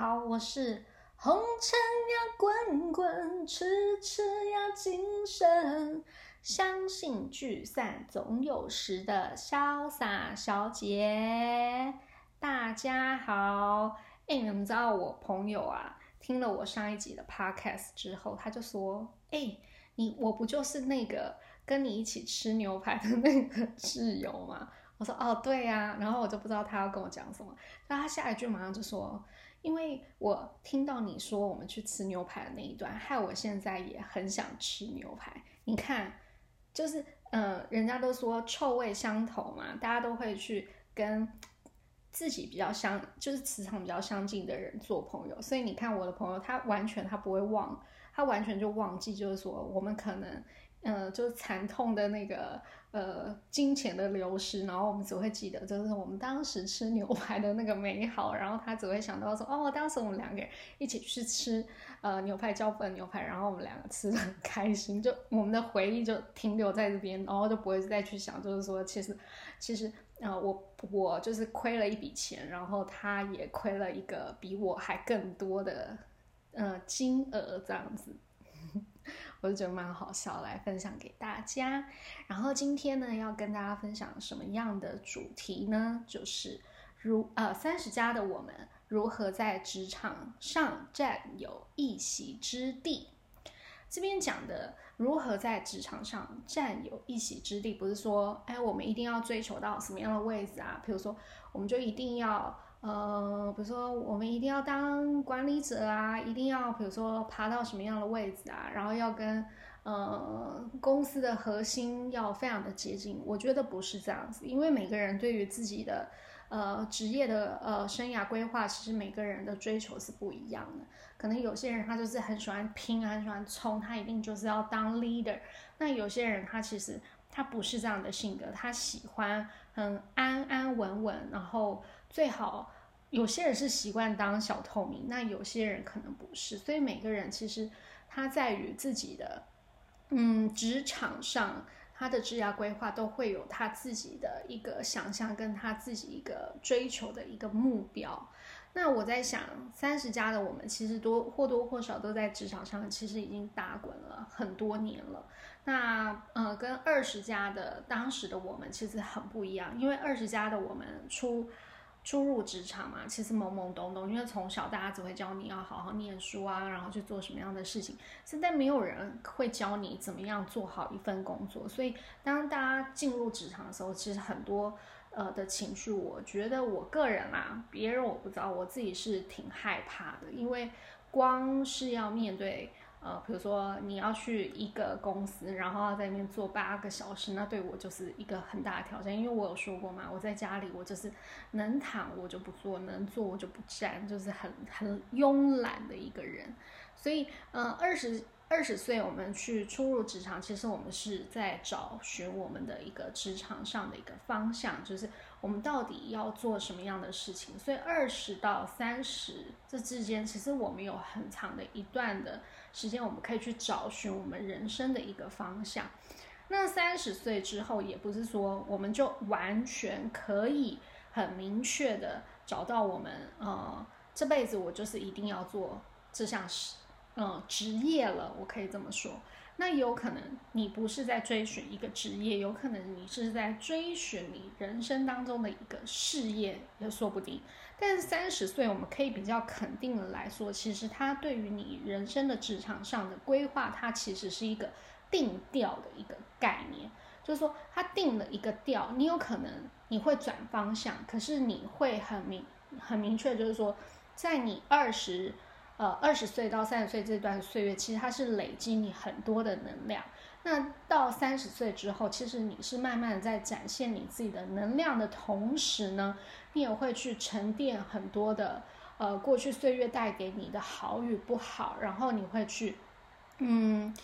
好，我是红尘呀滚滚，痴痴呀今生，相信聚散总有时的潇洒小姐。大家好，哎，你们知道我朋友啊，听了我上一集的 podcast 之后，他就说：“哎，你我不就是那个跟你一起吃牛排的那个室友吗？”我说哦，对呀，然后我就不知道他要跟我讲什么，那他下一句马上就说，因为我听到你说我们去吃牛排的那一段，害我现在也很想吃牛排。你看，就是呃，人家都说臭味相投嘛，大家都会去跟自己比较相，就是磁场比较相近的人做朋友。所以你看我的朋友，他完全他不会忘，他完全就忘记，就是说我们可能。嗯，就是惨痛的那个呃金钱的流失，然后我们只会记得就是我们当时吃牛排的那个美好，然后他只会想到说哦，当时我们两个人一起去吃呃牛排浇粉牛排，然后我们两个吃的很开心，就我们的回忆就停留在这边，然后就不会再去想，就是说其实其实啊我我就是亏了一笔钱，然后他也亏了一个比我还更多的呃金额这样子。我就觉得蛮好笑，来分享给大家。然后今天呢，要跟大家分享什么样的主题呢？就是如呃三十加的我们如何在职场上占有一席之地。这边讲的如何在职场上占有一席之地，不是说哎我们一定要追求到什么样的位置啊？比如说，我们就一定要。呃，比如说我们一定要当管理者啊，一定要比如说爬到什么样的位置啊，然后要跟呃公司的核心要非常的接近。我觉得不是这样子，因为每个人对于自己的呃职业的呃生涯规划，其实每个人的追求是不一样的。可能有些人他就是很喜欢拼，很喜欢冲，他一定就是要当 leader。那有些人他其实他不是这样的性格，他喜欢很安安稳稳，然后。最好有些人是习惯当小透明，那有些人可能不是，所以每个人其实他在于自己的嗯职场上，他的职业规划都会有他自己的一个想象，跟他自己一个追求的一个目标。那我在想，三十加的我们其实多或多或少都在职场上，其实已经打滚了很多年了。那呃，跟二十加的当时的我们其实很不一样，因为二十加的我们出。初入职场嘛，其实懵懵懂懂，因为从小大家只会教你要好好念书啊，然后去做什么样的事情。现在没有人会教你怎么样做好一份工作，所以当大家进入职场的时候，其实很多呃的情绪，我觉得我个人啦，别人我不知道，我自己是挺害怕的，因为光是要面对。呃，比如说你要去一个公司，然后要在那边做八个小时，那对我就是一个很大的挑战。因为我有说过嘛，我在家里我就是能躺我就不坐，能坐我就不站，就是很很慵懒的一个人。所以，呃，二十。二十岁，我们去初入职场，其实我们是在找寻我们的一个职场上的一个方向，就是我们到底要做什么样的事情。所以二十到三十这之间，其实我们有很长的一段的时间，我们可以去找寻我们人生的一个方向。那三十岁之后，也不是说我们就完全可以很明确的找到我们，呃，这辈子我就是一定要做这项事。嗯，职业了，我可以这么说。那有可能你不是在追寻一个职业，有可能你是在追寻你人生当中的一个事业，也说不定。但是三十岁，我们可以比较肯定的来说，其实它对于你人生的职场上的规划，它其实是一个定调的一个概念。就是说，它定了一个调，你有可能你会转方向，可是你会很明很明确，就是说，在你二十。呃，二十岁到三十岁这段岁月，其实它是累积你很多的能量。那到三十岁之后，其实你是慢慢的在展现你自己的能量的同时呢，你也会去沉淀很多的呃过去岁月带给你的好与不好，然后你会去，嗯，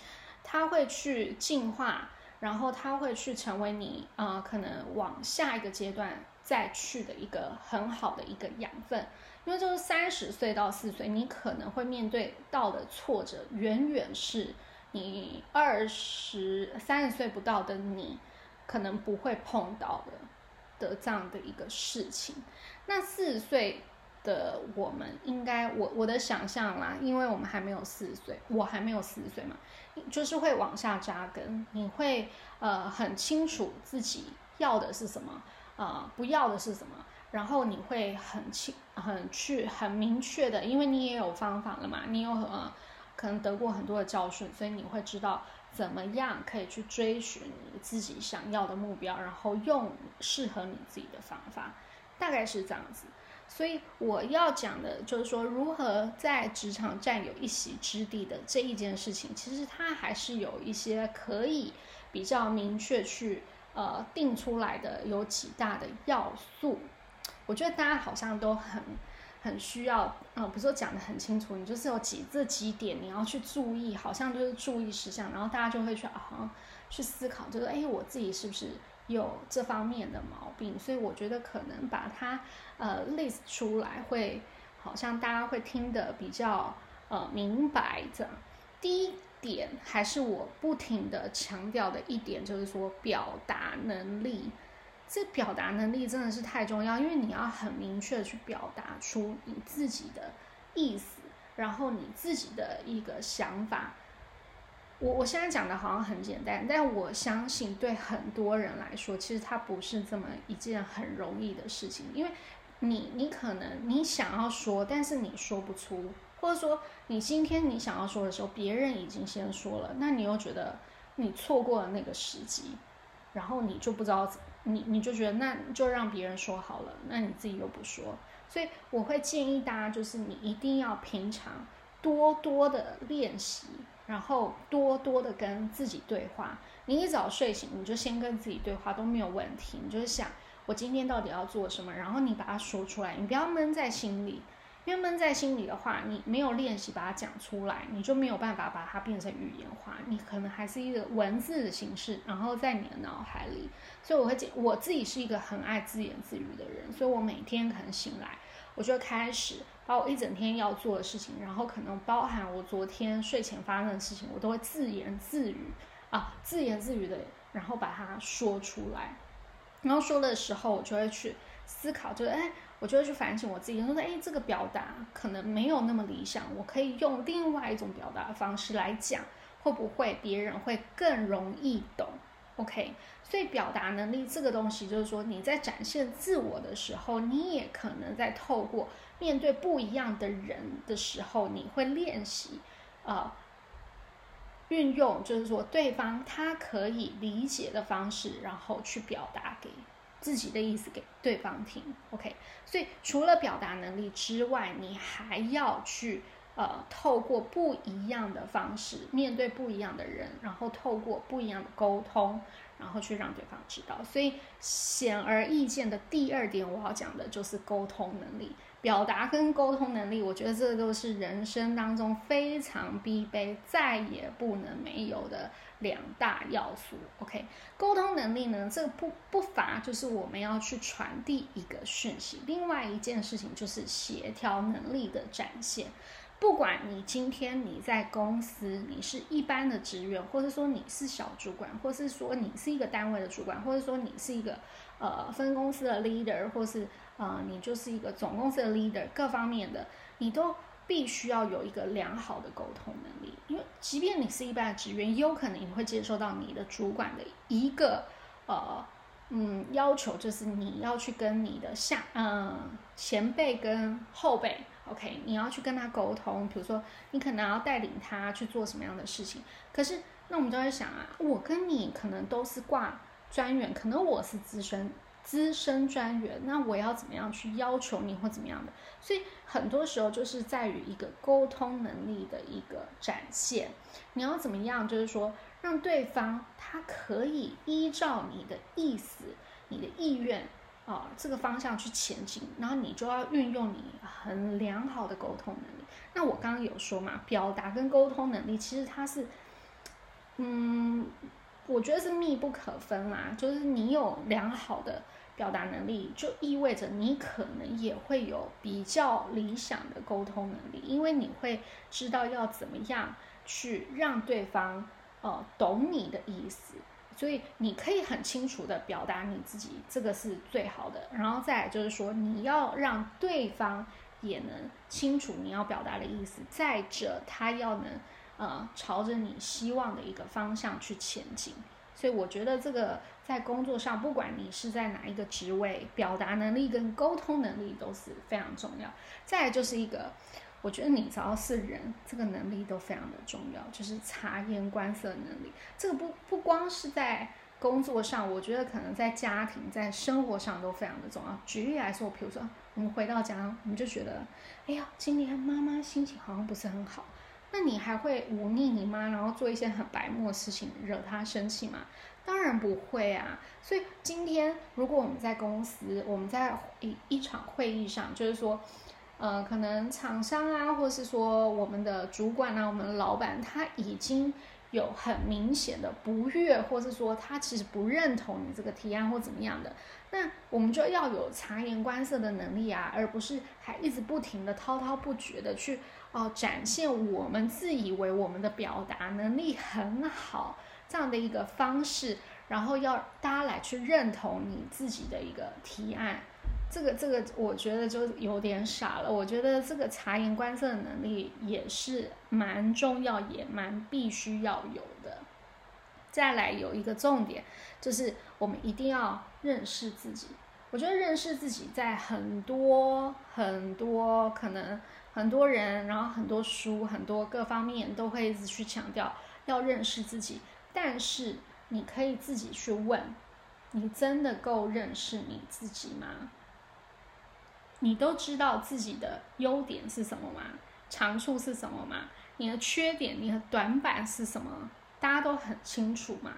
它会去进化，然后它会去成为你啊可能往下一个阶段再去的一个很好的一个养分。因为就是三十岁到四十岁，你可能会面对到的挫折，远远是你二十三十岁不到的你可能不会碰到的的这样的一个事情。那四十岁的我们应该，我我的想象啦，因为我们还没有四十岁，我还没有四十岁嘛，就是会往下扎根，你会呃很清楚自己要的是什么，啊不要的是什么，然后你会很清很去很明确的，因为你也有方法了嘛，你有呃可能得过很多的教训，所以你会知道怎么样可以去追寻你自己想要的目标，然后用适合你自己的方法，大概是这样子。所以我要讲的就是说，如何在职场占有一席之地的这一件事情，其实它还是有一些可以比较明确去呃定出来的有几大的要素。我觉得大家好像都很很需要，呃，不是讲的很清楚，你就是有几这几点你要去注意，好像就是注意事项，然后大家就会去啊去思考，就是哎，我自己是不是？有这方面的毛病，所以我觉得可能把它呃 list 出来，会好像大家会听得比较呃明白。这样，第一点还是我不停的强调的一点，就是说表达能力。这表达能力真的是太重要，因为你要很明确的去表达出你自己的意思，然后你自己的一个想法。我我现在讲的好像很简单，但我相信对很多人来说，其实它不是这么一件很容易的事情。因为，你你可能你想要说，但是你说不出，或者说你今天你想要说的时候，别人已经先说了，那你又觉得你错过了那个时机，然后你就不知道，你你就觉得那就让别人说好了，那你自己又不说，所以我会建议大家，就是你一定要平常多多的练习。然后多多的跟自己对话。你一早睡醒，你就先跟自己对话都没有问题。你就是想，我今天到底要做什么？然后你把它说出来，你不要闷在心里。因为闷在心里的话，你没有练习把它讲出来，你就没有办法把它变成语言化。你可能还是一个文字的形式，然后在你的脑海里。所以我会，我自己是一个很爱自言自语的人，所以我每天可能醒来，我就开始。把我一整天要做的事情，然后可能包含我昨天睡前发生的事情，我都会自言自语啊，自言自语的，然后把它说出来。然后说的时候，我就会去思考，就是哎，我就会去反省我自己，说哎，这个表达可能没有那么理想，我可以用另外一种表达方式来讲，会不会别人会更容易懂？OK，所以表达能力这个东西，就是说你在展现自我的时候，你也可能在透过。面对不一样的人的时候，你会练习，呃，运用就是说对方他可以理解的方式，然后去表达给自己的意思给对方听。OK，所以除了表达能力之外，你还要去呃透过不一样的方式面对不一样的人，然后透过不一样的沟通，然后去让对方知道。所以显而易见的第二点，我要讲的就是沟通能力。表达跟沟通能力，我觉得这都是人生当中非常必备、再也不能没有的两大要素。OK，沟通能力呢，这个不不乏就是我们要去传递一个讯息。另外一件事情就是协调能力的展现。不管你今天你在公司，你是一般的职员，或者说你是小主管，或是说你是一个单位的主管，或者说你是一个呃分公司的 leader，或是啊，你就是一个总公司的 leader，各方面的，你都必须要有一个良好的沟通能力。因为即便你是一般的职员，也有可能你会接受到你的主管的一个呃嗯要求，就是你要去跟你的下嗯前辈跟后辈，OK，你要去跟他沟通。比如说，你可能要带领他去做什么样的事情。可是，那我们就会想啊，我跟你可能都是挂专员，可能我是资深。资深专员，那我要怎么样去要求你或怎么样的？所以很多时候就是在于一个沟通能力的一个展现。你要怎么样，就是说让对方他可以依照你的意思、你的意愿啊这个方向去前进，然后你就要运用你很良好的沟通能力。那我刚刚有说嘛，表达跟沟通能力其实它是，嗯，我觉得是密不可分啦。就是你有良好的。表达能力就意味着你可能也会有比较理想的沟通能力，因为你会知道要怎么样去让对方呃懂你的意思，所以你可以很清楚的表达你自己，这个是最好的。然后再就是说，你要让对方也能清楚你要表达的意思。再者，他要能呃朝着你希望的一个方向去前进。所以我觉得这个在工作上，不管你是在哪一个职位，表达能力跟沟通能力都是非常重要。再来就是一个，我觉得你只要是人，这个能力都非常的重要，就是察言观色能力。这个不不光是在工作上，我觉得可能在家庭、在生活上都非常的重要。举例来说，比如说我们回到家，我们就觉得，哎呀，今天妈妈心情好像不是很好。那你还会忤逆你妈，然后做一些很白目的事情，惹她生气吗？当然不会啊。所以今天如果我们在公司，我们在一一场会议上，就是说，呃，可能厂商啊，或是说我们的主管啊，我们的老板，他已经有很明显的不悦，或是说他其实不认同你这个提案或怎么样的，那我们就要有察言观色的能力啊，而不是还一直不停的滔滔不绝的去。哦，展现我们自以为我们的表达能力很好这样的一个方式，然后要大家来去认同你自己的一个提案，这个这个我觉得就有点傻了。我觉得这个察言观色的能力也是蛮重要，也蛮必须要有的。再来有一个重点，就是我们一定要认识自己。我觉得认识自己在很多很多可能。很多人，然后很多书，很多各方面都会一直去强调要认识自己，但是你可以自己去问：你真的够认识你自己吗？你都知道自己的优点是什么吗？长处是什么吗？你的缺点、你的短板是什么？大家都很清楚吗？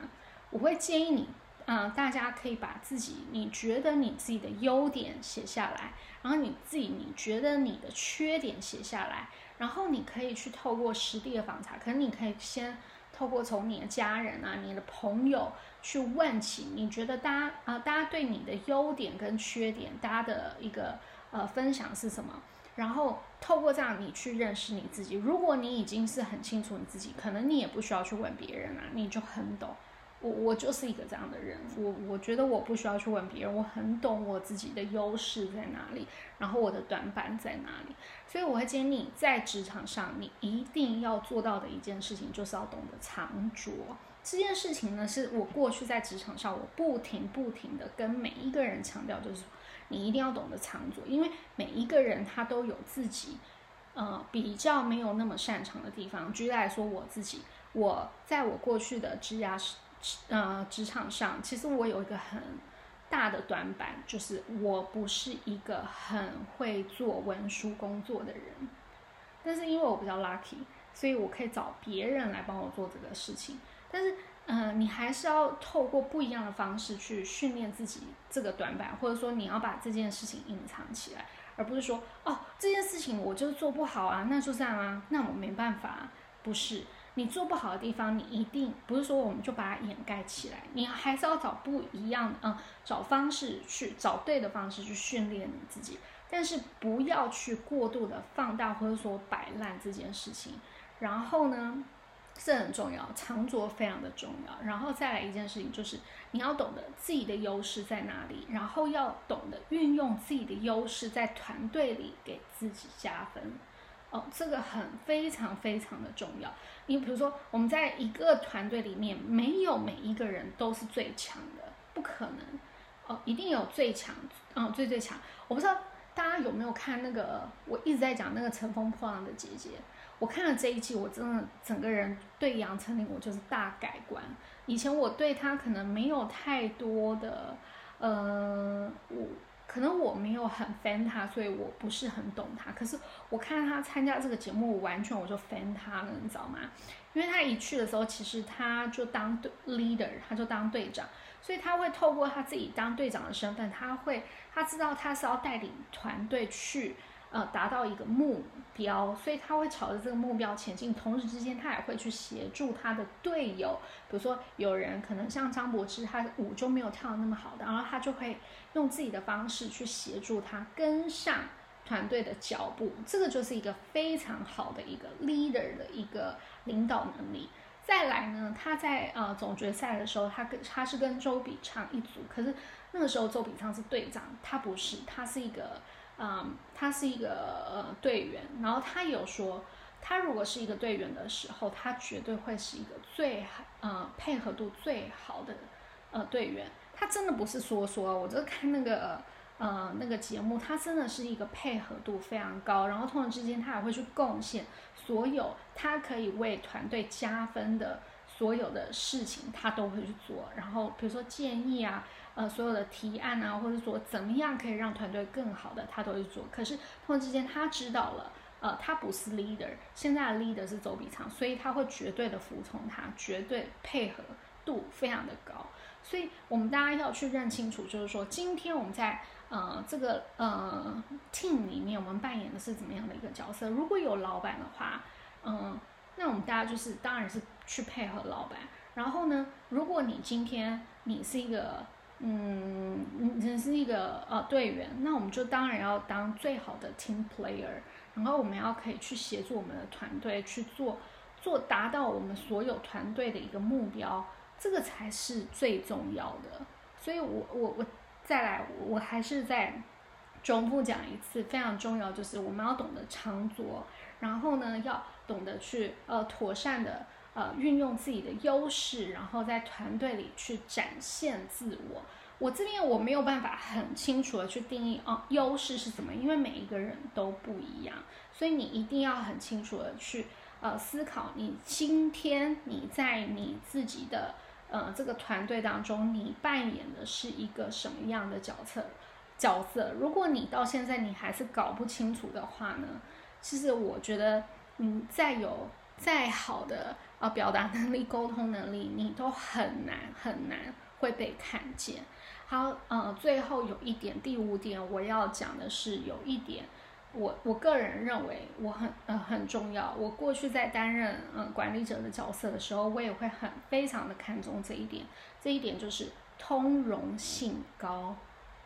我会建议你。嗯，大家可以把自己你觉得你自己的优点写下来，然后你自己你觉得你的缺点写下来，然后你可以去透过实地的访查，可能你可以先透过从你的家人啊、你的朋友去问起，你觉得大家啊，大家对你的优点跟缺点，大家的一个呃分享是什么？然后透过这样你去认识你自己。如果你已经是很清楚你自己，可能你也不需要去问别人啊，你就很懂。我我就是一个这样的人，我我觉得我不需要去问别人，我很懂我自己的优势在哪里，然后我的短板在哪里，所以我会建议你在职场上，你一定要做到的一件事情，就是要懂得藏拙。这件事情呢，是我过去在职场上，我不停不停的跟每一个人强调，就是你一定要懂得藏拙，因为每一个人他都有自己，呃，比较没有那么擅长的地方。举例来说，我自己，我在我过去的职涯是。呃，职场上其实我有一个很大的短板，就是我不是一个很会做文书工作的人。但是因为我比较 lucky，所以我可以找别人来帮我做这个事情。但是，嗯，你还是要透过不一样的方式去训练自己这个短板，或者说你要把这件事情隐藏起来，而不是说哦，这件事情我就是做不好啊，那就这样啊，那我没办法，不是。你做不好的地方，你一定不是说我们就把它掩盖起来，你还是要找不一样的，嗯，找方式去找对的方式去训练你自己，但是不要去过度的放大或者说摆烂这件事情。然后呢，这很重要，长做非常的重要。然后再来一件事情，就是你要懂得自己的优势在哪里，然后要懂得运用自己的优势在团队里给自己加分。哦，这个很非常非常的重要。你比如说，我们在一个团队里面，没有每一个人都是最强的，不可能。哦，一定有最强，嗯，最最强。我不知道大家有没有看那个，我一直在讲那个《乘风破浪的姐姐》。我看了这一季，我真的整个人对杨丞琳，我就是大改观。以前我对她可能没有太多的，呃，我。可能我没有很 fan 他，所以我不是很懂他。可是我看他参加这个节目，我完全我就 fan 他了，你知道吗？因为他一去的时候，其实他就当 leader，他就当队长，所以他会透过他自己当队长的身份，他会他知道他是要带领团队去。呃，达到一个目标，所以他会朝着这个目标前进。同时之间，他也会去协助他的队友。比如说，有人可能像张柏芝，他舞就没有跳的那么好的，然后他就会用自己的方式去协助他跟上团队的脚步。这个就是一个非常好的一个 leader 的一个领导能力。再来呢，他在呃总决赛的时候，他跟他是跟周笔畅一组，可是那个时候周笔畅是队长，他不是，他是一个。嗯，他是一个呃队员，然后他有说，他如果是一个队员的时候，他绝对会是一个最好呃配合度最好的呃队员。他真的不是说说，我就看那个呃那个节目，他真的是一个配合度非常高，然后同人之间他还会去贡献所有他可以为团队加分的所有的事情，他都会去做。然后比如说建议啊。呃，所有的提案啊，或者说怎么样可以让团队更好的，他都会做。可是突然之间他知道了，呃，他不是 leader，现在 leader 是周笔畅，所以他会绝对的服从他，绝对配合度非常的高。所以我们大家要去认清楚，就是说今天我们在呃这个呃 team 里面，我们扮演的是怎么样的一个角色？如果有老板的话，嗯，那我们大家就是当然是去配合老板。然后呢，如果你今天你是一个嗯，你是一个呃队员，那我们就当然要当最好的 team player，然后我们要可以去协助我们的团队去做，做达到我们所有团队的一个目标，这个才是最重要的。所以，我我我再来，我还是再重复讲一次，非常重要，就是我们要懂得长足，然后呢，要懂得去呃妥善的。呃，运用自己的优势，然后在团队里去展现自我。我这边我没有办法很清楚的去定义哦，优势是什么，因为每一个人都不一样，所以你一定要很清楚的去呃思考，你今天你在你自己的呃这个团队当中，你扮演的是一个什么样的角色角色？如果你到现在你还是搞不清楚的话呢，其实我觉得你再有再好的。啊，表达能力、沟通能力，你都很难很难会被看见。好，呃，最后有一点，第五点我要讲的是，有一点，我我个人认为我很呃很重要。我过去在担任嗯管理者的角色的时候，我也会很非常的看重这一点。这一点就是通融性高。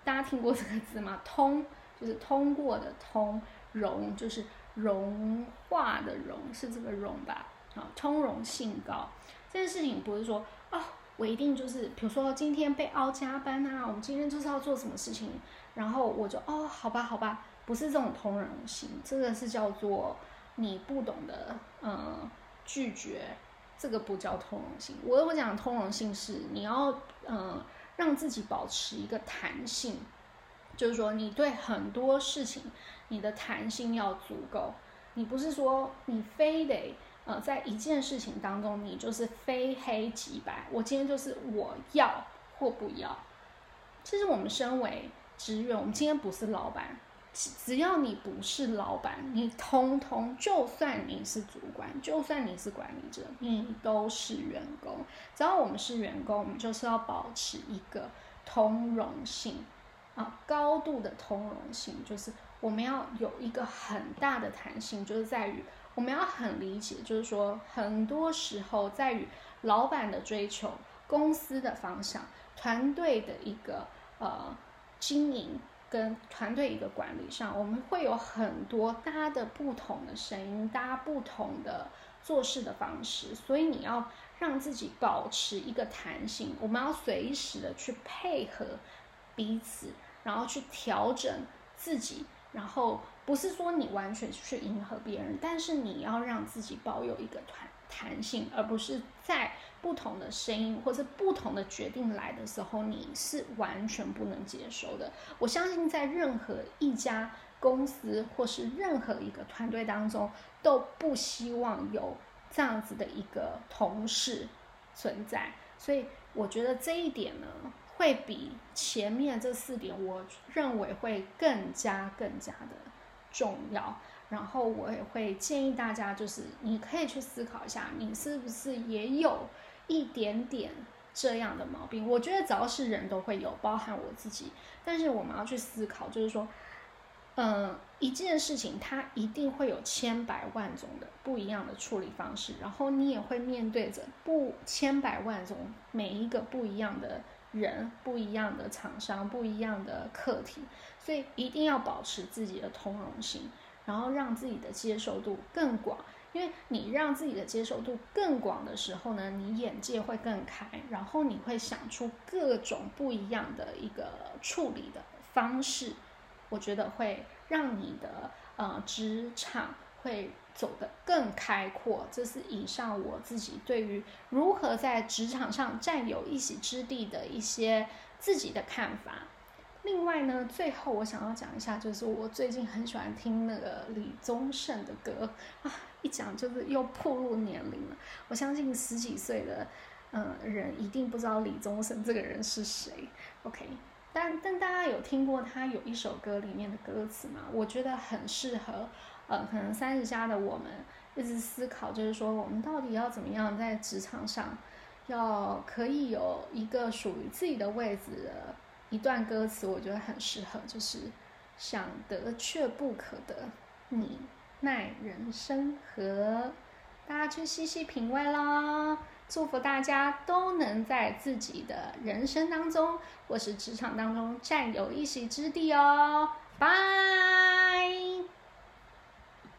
大家听过这个字吗？通就是通过的通，融就是融化的融，是这个融吧？啊，通融性高这件事情不是说哦，我一定就是，比如说今天被凹加班啊，我们今天就是要做什么事情，然后我就哦，好吧，好吧，不是这种通融性，这个是叫做你不懂得嗯拒绝，这个不叫通融性。我我讲通融性是你要嗯让自己保持一个弹性，就是说你对很多事情你的弹性要足够，你不是说你非得。呃，在一件事情当中，你就是非黑即白。我今天就是我要或不要。其实我们身为职员，我们今天不是老板，只要你不是老板，你通通，就算你是主管，就算你是管理者，你都是员工。只要我们是员工，我们就是要保持一个通融性啊，高度的通融性，就是我们要有一个很大的弹性，就是在于。我们要很理解，就是说，很多时候在于老板的追求、公司的方向、团队的一个呃经营跟团队一个管理上，我们会有很多搭的不同的声音，搭不同的做事的方式，所以你要让自己保持一个弹性，我们要随时的去配合彼此，然后去调整自己，然后。不是说你完全去迎合别人，但是你要让自己保有一个弹弹性，而不是在不同的声音或者不同的决定来的时候，你是完全不能接受的。我相信在任何一家公司或是任何一个团队当中，都不希望有这样子的一个同事存在。所以我觉得这一点呢，会比前面这四点，我认为会更加更加的。重要，然后我也会建议大家，就是你可以去思考一下，你是不是也有一点点这样的毛病？我觉得只要是人都会有，包含我自己。但是我们要去思考，就是说，嗯，一件事情它一定会有千百万种的不一样的处理方式，然后你也会面对着不千百万种每一个不一样的人、不一样的厂商、不一样的课题。所以一定要保持自己的通融性，然后让自己的接受度更广。因为你让自己的接受度更广的时候呢，你眼界会更开，然后你会想出各种不一样的一个处理的方式。我觉得会让你的呃职场会走得更开阔。这是以上我自己对于如何在职场上占有一席之地的一些自己的看法。另外呢，最后我想要讲一下，就是我最近很喜欢听那个李宗盛的歌啊，一讲就是又步入年龄了。我相信十几岁的嗯人一定不知道李宗盛这个人是谁。OK，但但大家有听过他有一首歌里面的歌词吗？我觉得很适合呃，可能三十加的我们一直思考，就是说我们到底要怎么样在职场上要可以有一个属于自己的位置。一段歌词我觉得很适合，就是想得却不可得，你奈人生何？大家去细细品味啦！祝福大家都能在自己的人生当中或是职场当中占有一席之地哦！拜。